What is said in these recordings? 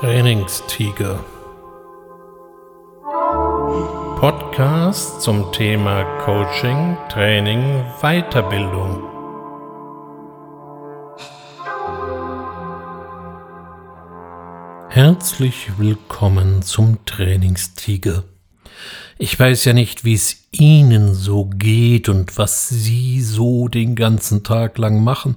Trainingstiger. Podcast zum Thema Coaching, Training, Weiterbildung. Herzlich willkommen zum Trainingstiger. Ich weiß ja nicht, wie es Ihnen so geht und was Sie so den ganzen Tag lang machen.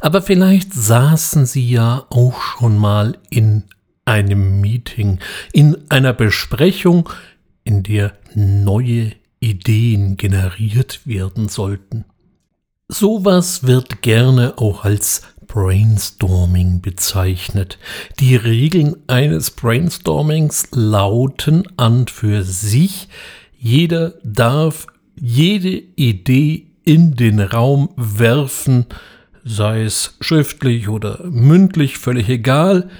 Aber vielleicht saßen Sie ja auch schon mal in einem Meeting, in einer Besprechung, in der neue Ideen generiert werden sollten. Sowas wird gerne auch als Brainstorming bezeichnet. Die Regeln eines Brainstormings lauten an für sich, jeder darf jede Idee in den Raum werfen, sei es schriftlich oder mündlich, völlig egal,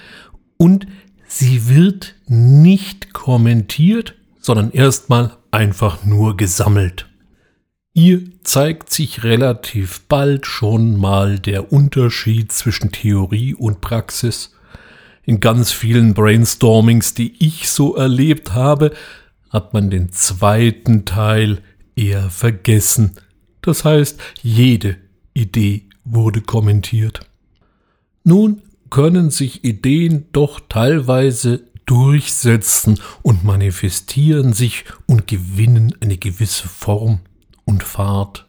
und sie wird nicht kommentiert, sondern erstmal einfach nur gesammelt. Hier zeigt sich relativ bald schon mal der Unterschied zwischen Theorie und Praxis. In ganz vielen Brainstormings, die ich so erlebt habe, hat man den zweiten Teil eher vergessen. Das heißt, jede Idee wurde kommentiert. Nun können sich Ideen doch teilweise durchsetzen und manifestieren sich und gewinnen eine gewisse Form und Fahrt.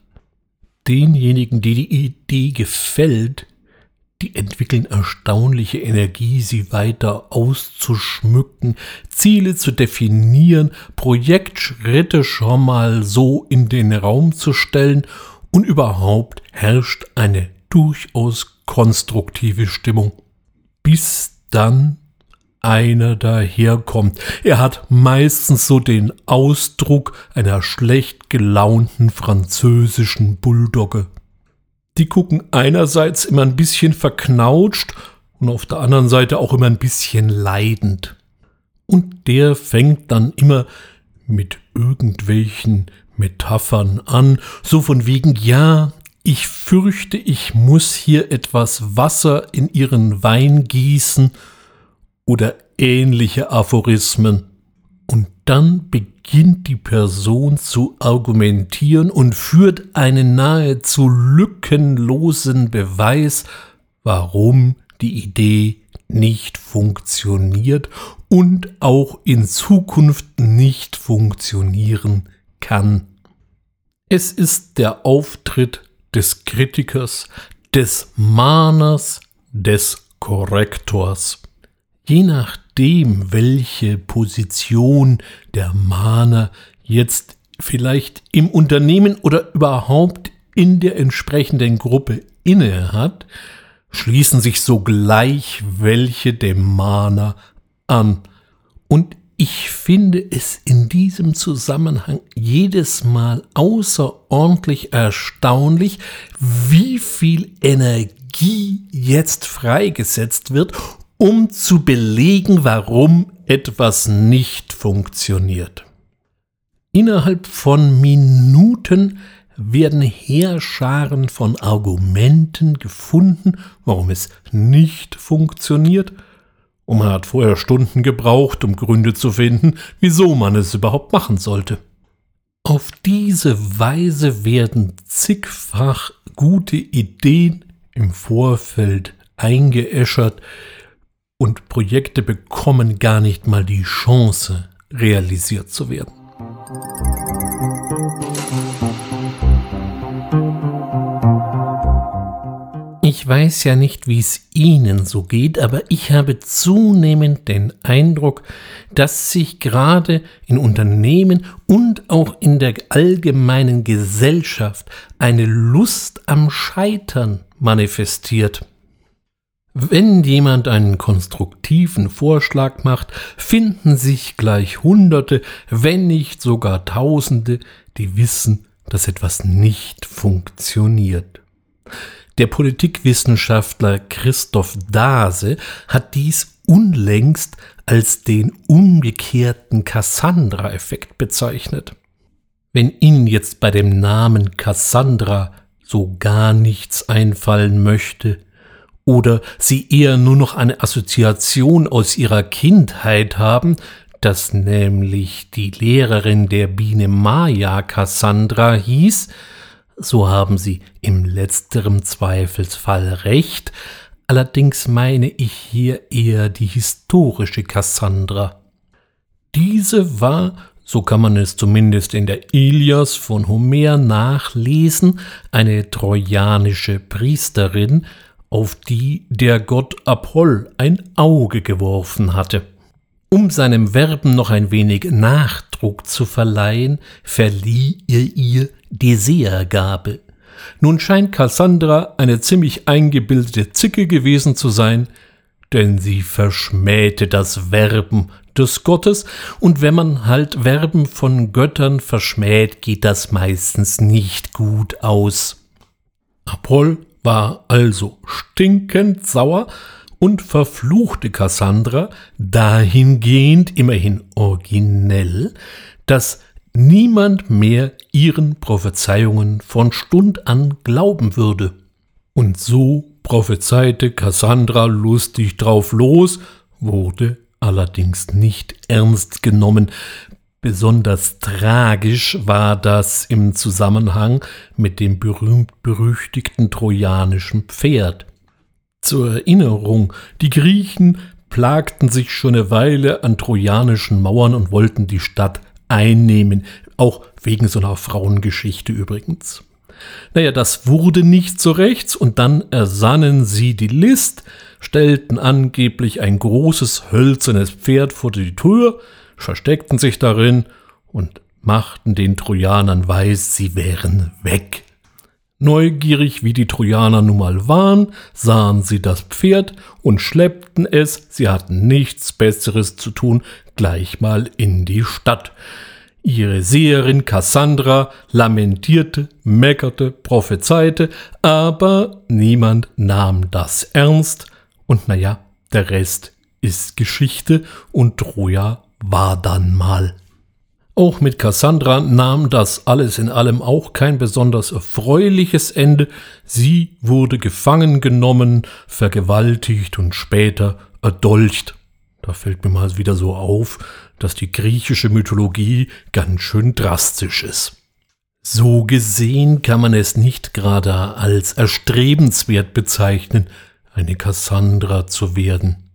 Denjenigen, die die Idee gefällt, die entwickeln erstaunliche Energie, sie weiter auszuschmücken, Ziele zu definieren, Projektschritte schon mal so in den Raum zu stellen und überhaupt herrscht eine durchaus konstruktive Stimmung. Bis dann einer daherkommt. Er hat meistens so den Ausdruck einer schlecht gelaunten französischen Bulldogge. Die gucken einerseits immer ein bisschen verknautscht und auf der anderen Seite auch immer ein bisschen leidend. Und der fängt dann immer mit irgendwelchen Metaphern an, so von wegen, ja, ich fürchte, ich muss hier etwas Wasser in ihren Wein gießen oder ähnliche Aphorismen. Und dann beginnt die Person zu argumentieren und führt einen nahezu lückenlosen Beweis, warum die Idee nicht funktioniert und auch in Zukunft nicht funktionieren kann. Es ist der Auftritt des Kritikers, des Mahners, des Korrektors. Je nachdem, welche Position der Mahner jetzt vielleicht im Unternehmen oder überhaupt in der entsprechenden Gruppe inne hat, schließen sich sogleich welche dem Mahner an. Und ich finde es in diesem Zusammenhang jedes Mal außerordentlich erstaunlich, wie viel Energie jetzt freigesetzt wird, um zu belegen, warum etwas nicht funktioniert. Innerhalb von Minuten werden Heerscharen von Argumenten gefunden, warum es nicht funktioniert, und man hat vorher Stunden gebraucht, um Gründe zu finden, wieso man es überhaupt machen sollte. Auf diese Weise werden zigfach gute Ideen im Vorfeld eingeäschert und Projekte bekommen gar nicht mal die Chance, realisiert zu werden. Ich weiß ja nicht, wie es Ihnen so geht, aber ich habe zunehmend den Eindruck, dass sich gerade in Unternehmen und auch in der allgemeinen Gesellschaft eine Lust am Scheitern manifestiert. Wenn jemand einen konstruktiven Vorschlag macht, finden sich gleich Hunderte, wenn nicht sogar Tausende, die wissen, dass etwas nicht funktioniert. Der Politikwissenschaftler Christoph Dase hat dies unlängst als den umgekehrten Cassandra-Effekt bezeichnet. Wenn Ihnen jetzt bei dem Namen Cassandra so gar nichts einfallen möchte oder sie eher nur noch eine Assoziation aus ihrer Kindheit haben, dass nämlich die Lehrerin der Biene Maya Cassandra hieß, so haben sie im letzterem Zweifelsfall recht, allerdings meine ich hier eher die historische Cassandra. Diese war, so kann man es zumindest in der Ilias von Homer nachlesen, eine trojanische Priesterin, auf die der Gott Apoll ein Auge geworfen hatte. Um seinem Verben noch ein wenig Nachdruck zu verleihen, verlieh er ihr die Sehergabe. Nun scheint Cassandra eine ziemlich eingebildete Zicke gewesen zu sein, denn sie verschmähte das Verben des Gottes, und wenn man halt Verben von Göttern verschmäht, geht das meistens nicht gut aus. Apoll war also stinkend sauer, und verfluchte Cassandra dahingehend immerhin originell, dass niemand mehr ihren Prophezeiungen von Stund an glauben würde. Und so prophezeite Cassandra lustig drauf los, wurde allerdings nicht ernst genommen. Besonders tragisch war das im Zusammenhang mit dem berühmt-berüchtigten trojanischen Pferd. Zur Erinnerung, die Griechen plagten sich schon eine Weile an trojanischen Mauern und wollten die Stadt einnehmen, auch wegen so einer Frauengeschichte übrigens. Naja, das wurde nicht so rechts, und dann ersannen sie die List, stellten angeblich ein großes hölzernes Pferd vor die Tür, versteckten sich darin und machten den Trojanern weiß, sie wären weg. Neugierig wie die Trojaner nun mal waren, sahen sie das Pferd und schleppten es, sie hatten nichts Besseres zu tun, gleich mal in die Stadt. Ihre Seherin Cassandra lamentierte, meckerte, prophezeite, aber niemand nahm das ernst, und naja, der Rest ist Geschichte und Troja war dann mal auch mit Cassandra nahm das alles in allem auch kein besonders erfreuliches Ende. Sie wurde gefangen genommen, vergewaltigt und später erdolcht. Da fällt mir mal wieder so auf, dass die griechische Mythologie ganz schön drastisch ist. So gesehen kann man es nicht gerade als erstrebenswert bezeichnen, eine Cassandra zu werden.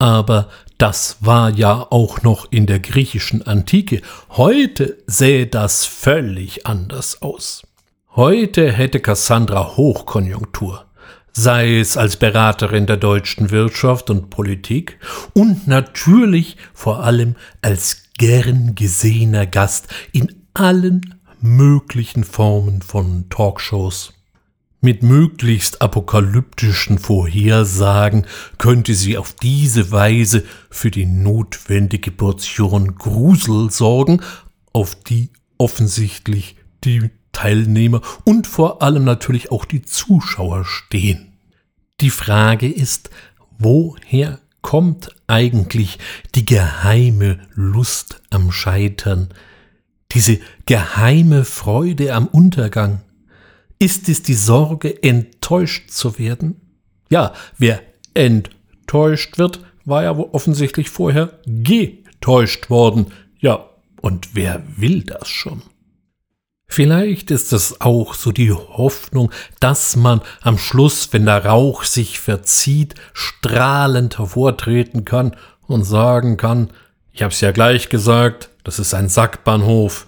Aber das war ja auch noch in der griechischen Antike. Heute sähe das völlig anders aus. Heute hätte Cassandra Hochkonjunktur, sei es als Beraterin der deutschen Wirtschaft und Politik und natürlich vor allem als gern gesehener Gast in allen möglichen Formen von Talkshows. Mit möglichst apokalyptischen Vorhersagen könnte sie auf diese Weise für die notwendige Portion Grusel sorgen, auf die offensichtlich die Teilnehmer und vor allem natürlich auch die Zuschauer stehen. Die Frage ist, woher kommt eigentlich die geheime Lust am Scheitern, diese geheime Freude am Untergang? Ist es die Sorge, enttäuscht zu werden? Ja, wer enttäuscht wird, war ja offensichtlich vorher getäuscht worden. Ja, und wer will das schon? Vielleicht ist es auch so die Hoffnung, dass man am Schluss, wenn der Rauch sich verzieht, strahlend hervortreten kann und sagen kann, ich hab's ja gleich gesagt, das ist ein Sackbahnhof.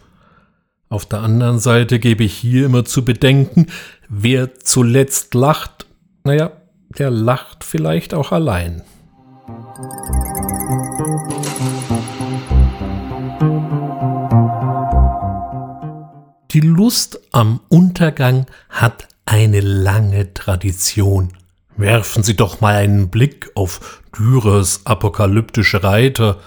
Auf der anderen Seite gebe ich hier immer zu bedenken, wer zuletzt lacht, naja, der lacht vielleicht auch allein. Die Lust am Untergang hat eine lange Tradition. Werfen Sie doch mal einen Blick auf Dürers apokalyptische Reiter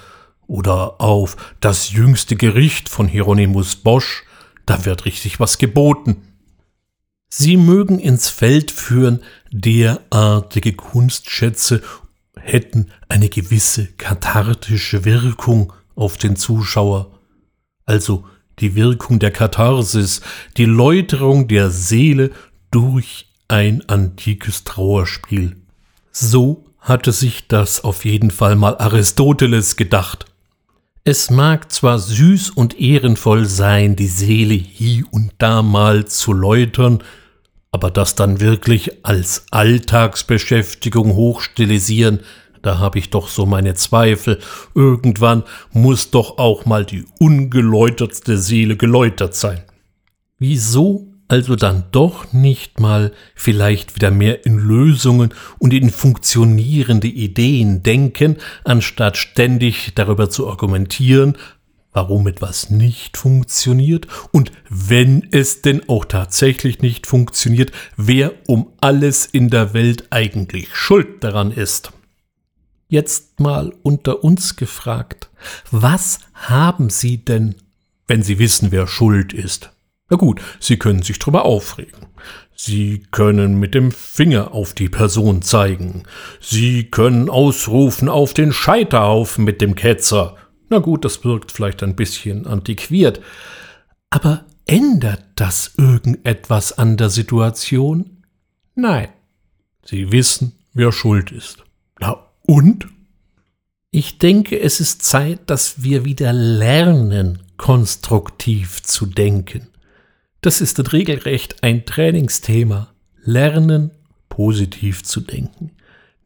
oder auf das jüngste Gericht von Hieronymus Bosch da wird richtig was geboten. Sie mögen ins Feld führen, derartige Kunstschätze hätten eine gewisse kathartische Wirkung auf den Zuschauer, also die Wirkung der Katharsis, die Läuterung der Seele durch ein antikes Trauerspiel. So hatte sich das auf jeden Fall mal Aristoteles gedacht. Es mag zwar süß und ehrenvoll sein, die Seele hie und da mal zu läutern, aber das dann wirklich als Alltagsbeschäftigung hochstilisieren, da habe ich doch so meine Zweifel. Irgendwann muss doch auch mal die ungeläutertste Seele geläutert sein. Wieso also dann doch nicht mal vielleicht wieder mehr in Lösungen und in funktionierende Ideen denken, anstatt ständig darüber zu argumentieren, warum etwas nicht funktioniert und wenn es denn auch tatsächlich nicht funktioniert, wer um alles in der Welt eigentlich schuld daran ist. Jetzt mal unter uns gefragt, was haben Sie denn, wenn Sie wissen, wer schuld ist? Na gut, Sie können sich drüber aufregen. Sie können mit dem Finger auf die Person zeigen. Sie können ausrufen auf den Scheiterhaufen mit dem Ketzer. Na gut, das wirkt vielleicht ein bisschen antiquiert. Aber ändert das irgendetwas an der Situation? Nein. Sie wissen, wer schuld ist. Na und? Ich denke, es ist Zeit, dass wir wieder lernen, konstruktiv zu denken. Das ist regelrecht ein Trainingsthema. Lernen, positiv zu denken.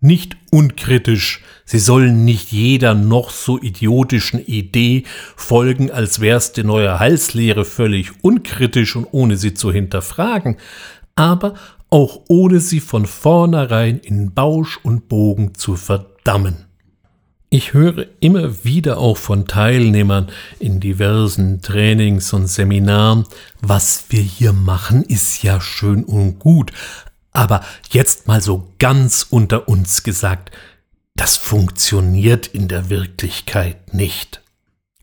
Nicht unkritisch. Sie sollen nicht jeder noch so idiotischen Idee folgen, als wär's die neue Halslehre völlig unkritisch und ohne sie zu hinterfragen, aber auch ohne sie von vornherein in Bausch und Bogen zu verdammen. Ich höre immer wieder auch von Teilnehmern in diversen Trainings und Seminaren, was wir hier machen, ist ja schön und gut, aber jetzt mal so ganz unter uns gesagt, das funktioniert in der Wirklichkeit nicht.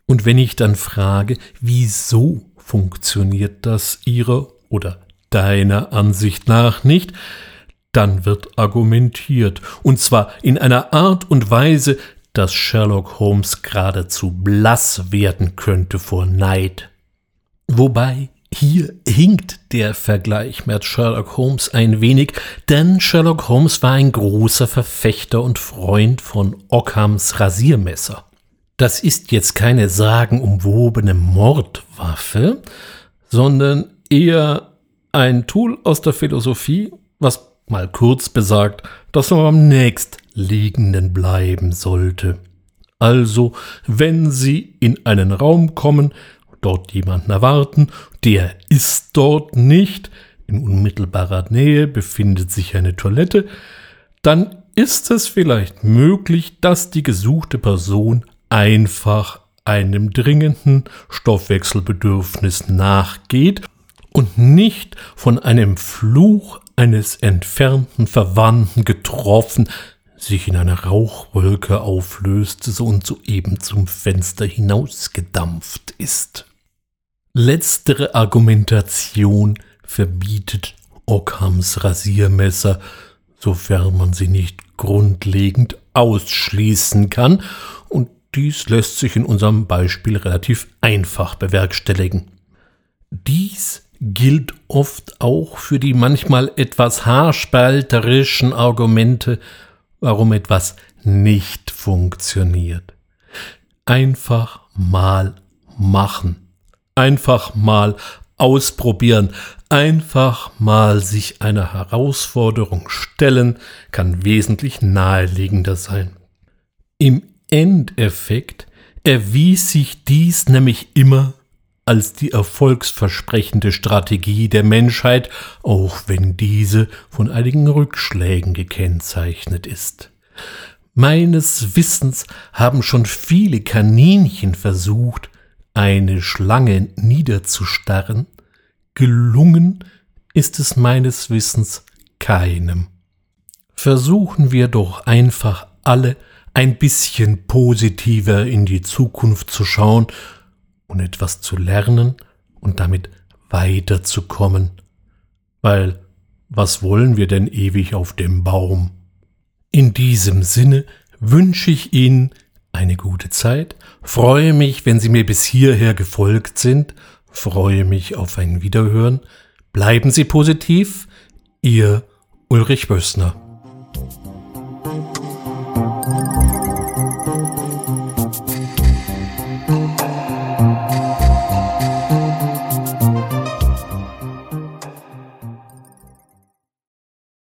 Und wenn ich dann frage, wieso funktioniert das Ihrer oder deiner Ansicht nach nicht, dann wird argumentiert, und zwar in einer Art und Weise, dass Sherlock Holmes geradezu blass werden könnte vor Neid. Wobei hier hinkt der Vergleich mit Sherlock Holmes ein wenig, denn Sherlock Holmes war ein großer Verfechter und Freund von Ockhams Rasiermesser. Das ist jetzt keine sagenumwobene Mordwaffe, sondern eher ein Tool aus der Philosophie, was mal kurz besagt, dass man am nächst Liegenden bleiben sollte. Also, wenn Sie in einen Raum kommen, dort jemanden erwarten, der ist dort nicht, in unmittelbarer Nähe befindet sich eine Toilette, dann ist es vielleicht möglich, dass die gesuchte Person einfach einem dringenden Stoffwechselbedürfnis nachgeht und nicht von einem Fluch eines entfernten Verwandten getroffen, sich in einer Rauchwolke auflöste und soeben zum Fenster hinausgedampft ist. Letztere Argumentation verbietet Ockhams Rasiermesser, sofern man sie nicht grundlegend ausschließen kann, und dies lässt sich in unserem Beispiel relativ einfach bewerkstelligen. Dies gilt oft auch für die manchmal etwas haarspalterischen Argumente, warum etwas nicht funktioniert. Einfach mal machen. Einfach mal ausprobieren. Einfach mal sich einer Herausforderung stellen kann wesentlich naheliegender sein. Im Endeffekt erwies sich dies nämlich immer als die erfolgsversprechende Strategie der Menschheit, auch wenn diese von einigen Rückschlägen gekennzeichnet ist. Meines Wissens haben schon viele Kaninchen versucht, eine Schlange niederzustarren, gelungen ist es meines Wissens keinem. Versuchen wir doch einfach alle ein bisschen positiver in die Zukunft zu schauen und etwas zu lernen und damit weiterzukommen. Weil was wollen wir denn ewig auf dem Baum? In diesem Sinne wünsche ich Ihnen eine gute Zeit, freue mich, wenn Sie mir bis hierher gefolgt sind, freue mich auf ein Wiederhören, bleiben Sie positiv, Ihr Ulrich Bössner.